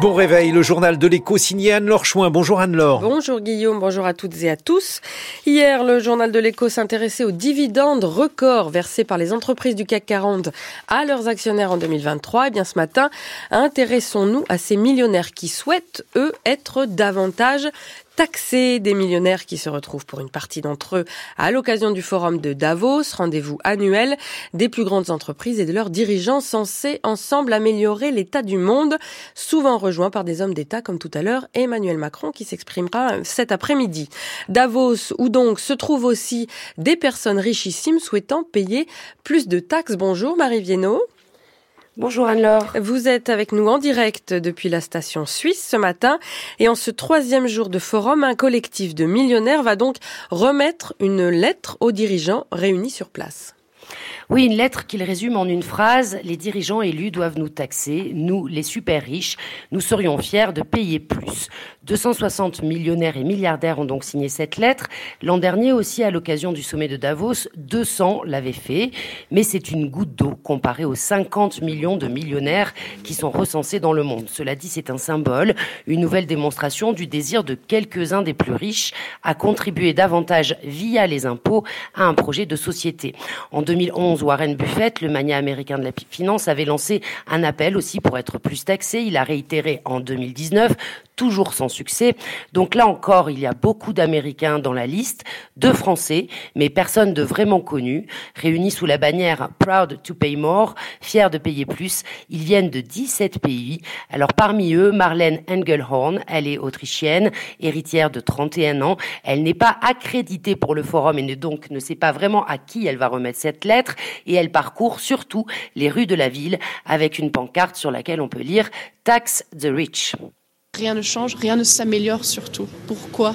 Bon réveil, le journal de l'écho signé Anne-Laure Chouin. Bonjour Anne-Laure. Bonjour Guillaume, bonjour à toutes et à tous. Hier, le journal de l'écho s'intéressait aux dividendes records versés par les entreprises du CAC 40 à leurs actionnaires en 2023. Et eh bien ce matin, intéressons-nous à ces millionnaires qui souhaitent, eux, être davantage taxer des millionnaires qui se retrouvent pour une partie d'entre eux à l'occasion du forum de Davos, rendez-vous annuel des plus grandes entreprises et de leurs dirigeants censés ensemble améliorer l'état du monde, souvent rejoints par des hommes d'État comme tout à l'heure Emmanuel Macron qui s'exprimera cet après-midi. Davos où donc se trouvent aussi des personnes richissimes souhaitant payer plus de taxes. Bonjour Marie Viennot. Bonjour Anne-Laure. Vous êtes avec nous en direct depuis la station suisse ce matin et en ce troisième jour de forum, un collectif de millionnaires va donc remettre une lettre aux dirigeants réunis sur place. Oui, une lettre qu'il résume en une phrase. Les dirigeants élus doivent nous taxer, nous, les super riches. Nous serions fiers de payer plus. 260 millionnaires et milliardaires ont donc signé cette lettre. L'an dernier aussi, à l'occasion du sommet de Davos, 200 l'avaient fait. Mais c'est une goutte d'eau comparée aux 50 millions de millionnaires qui sont recensés dans le monde. Cela dit, c'est un symbole, une nouvelle démonstration du désir de quelques-uns des plus riches à contribuer davantage via les impôts à un projet de société. 2011, Warren Buffett, le mania américain de la finance, avait lancé un appel aussi pour être plus taxé. Il a réitéré en 2019, toujours sans succès. Donc là encore, il y a beaucoup d'Américains dans la liste, de Français, mais personne de vraiment connu, réunis sous la bannière Proud to Pay More, fiers de payer plus. Ils viennent de 17 pays. Alors parmi eux, Marlène Engelhorn, elle est autrichienne, héritière de 31 ans. Elle n'est pas accréditée pour le forum et donc ne sait pas vraiment à qui elle va remettre cette lettre et elle parcourt surtout les rues de la ville avec une pancarte sur laquelle on peut lire Tax the Rich. Rien ne change, rien ne s'améliore surtout. Pourquoi?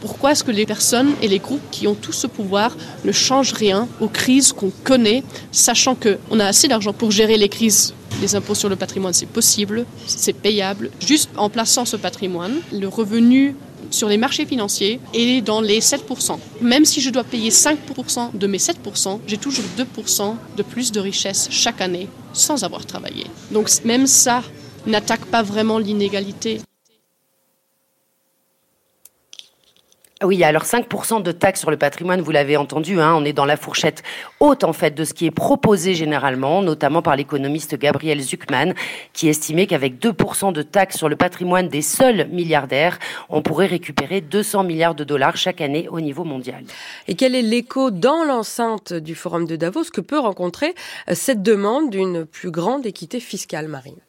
Pourquoi est-ce que les personnes et les groupes qui ont tout ce pouvoir ne changent rien aux crises qu'on connaît, sachant qu'on a assez d'argent pour gérer les crises les impôts sur le patrimoine, c'est possible, c'est payable. Juste en plaçant ce patrimoine, le revenu sur les marchés financiers est dans les 7%. Même si je dois payer 5% de mes 7%, j'ai toujours 2% de plus de richesse chaque année sans avoir travaillé. Donc même ça n'attaque pas vraiment l'inégalité. Oui, alors 5% de taxes sur le patrimoine, vous l'avez entendu, hein, on est dans la fourchette haute en fait de ce qui est proposé généralement, notamment par l'économiste Gabriel Zuckman, qui estimait qu'avec 2% de taxes sur le patrimoine des seuls milliardaires, on pourrait récupérer 200 milliards de dollars chaque année au niveau mondial. Et quel est l'écho dans l'enceinte du Forum de Davos que peut rencontrer euh, cette demande d'une plus grande équité fiscale, Marine?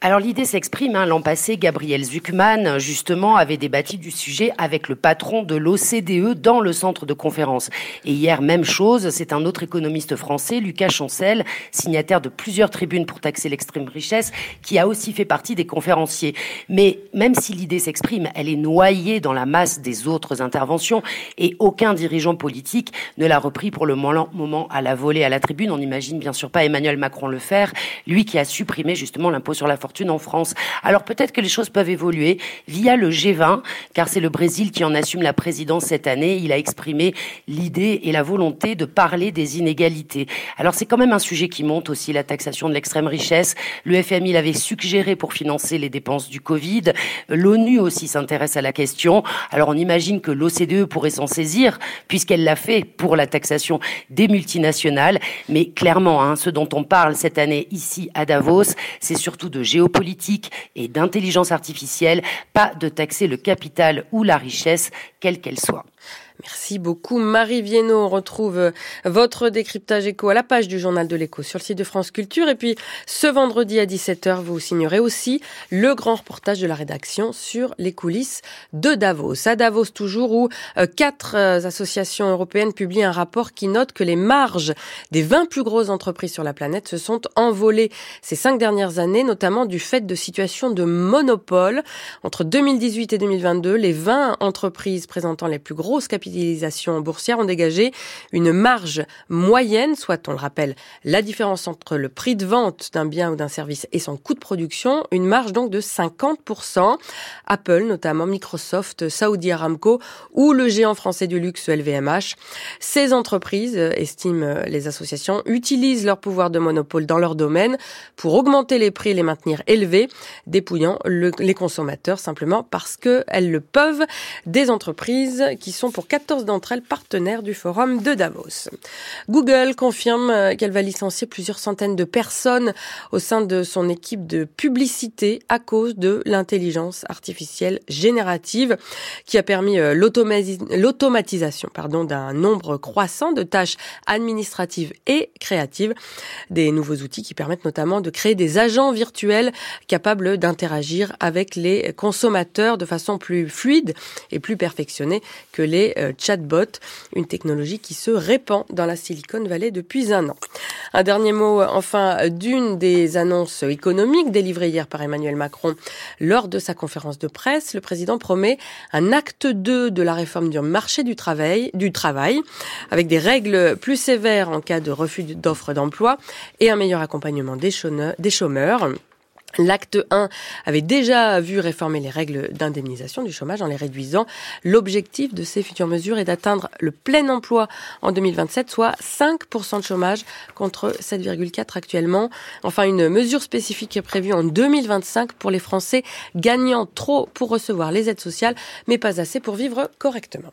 Alors l'idée s'exprime. Hein. L'an passé, Gabriel Zuckman, justement, avait débattu du sujet avec le patron de l'OCDE dans le centre de conférence. Et hier, même chose, c'est un autre économiste français, Lucas Chancel, signataire de plusieurs tribunes pour taxer l'extrême richesse, qui a aussi fait partie des conférenciers. Mais même si l'idée s'exprime, elle est noyée dans la masse des autres interventions et aucun dirigeant politique ne l'a repris pour le moment à la volée à la tribune. On n'imagine bien sûr pas Emmanuel Macron le faire, lui qui a supprimé justement l'impôt sur la fortune Alors peut-être que les choses peuvent évoluer via le G20, car c'est le Brésil qui en assume la présidence cette année. Il a exprimé l'idée et la volonté de parler des inégalités. Alors c'est quand même un sujet qui monte aussi, la taxation de l'extrême richesse. Le FMI l'avait suggéré pour financer les dépenses du Covid. L'ONU aussi s'intéresse à la question. Alors on imagine que l'OCDE pourrait s'en saisir, puisqu'elle l'a fait pour la taxation des multinationales. Mais clairement, hein, ce dont on parle cette année ici à Davos, c'est surtout de géopolitique et d'intelligence artificielle, pas de taxer le capital ou la richesse, quelle qu'elle soit. Merci beaucoup Marie Viennot. On retrouve euh, votre décryptage éco à la page du journal de l'écho sur le site de France Culture. Et puis ce vendredi à 17h, vous signerez aussi le grand reportage de la rédaction sur les coulisses de Davos. À Davos toujours où euh, quatre euh, associations européennes publient un rapport qui note que les marges des 20 plus grosses entreprises sur la planète se sont envolées ces cinq dernières années, notamment du fait de situations de monopole. Entre 2018 et 2022, les 20 entreprises présentant les plus grosses capitales capitalisation boursière ont dégagé une marge moyenne, soit, on le rappelle, la différence entre le prix de vente d'un bien ou d'un service et son coût de production, une marge donc de 50%. Apple, notamment Microsoft, Saudi Aramco ou le géant français du luxe LVMH. Ces entreprises, estiment les associations, utilisent leur pouvoir de monopole dans leur domaine pour augmenter les prix et les maintenir élevés, dépouillant les consommateurs simplement parce qu'elles le peuvent. Des entreprises qui sont pour 14 d'entre elles partenaires du forum de Davos. Google confirme qu'elle va licencier plusieurs centaines de personnes au sein de son équipe de publicité à cause de l'intelligence artificielle générative qui a permis euh, l'automatisation d'un nombre croissant de tâches administratives et créatives, des nouveaux outils qui permettent notamment de créer des agents virtuels capables d'interagir avec les consommateurs de façon plus fluide et plus perfectionnée que les euh, chatbots, une technologie qui se répand dans la Silicon Valley depuis un an. Un dernier mot enfin d'une des annonces économiques délivrées hier par Emmanuel Macron lors de sa conférence de presse. Le président promet un acte 2 de la réforme du marché du travail, du travail avec des règles plus sévères en cas de refus d'offres d'emploi et un meilleur accompagnement des chômeurs. L'acte 1 avait déjà vu réformer les règles d'indemnisation du chômage en les réduisant. L'objectif de ces futures mesures est d'atteindre le plein emploi en 2027, soit 5% de chômage contre 7,4 actuellement. Enfin, une mesure spécifique est prévue en 2025 pour les Français gagnant trop pour recevoir les aides sociales, mais pas assez pour vivre correctement.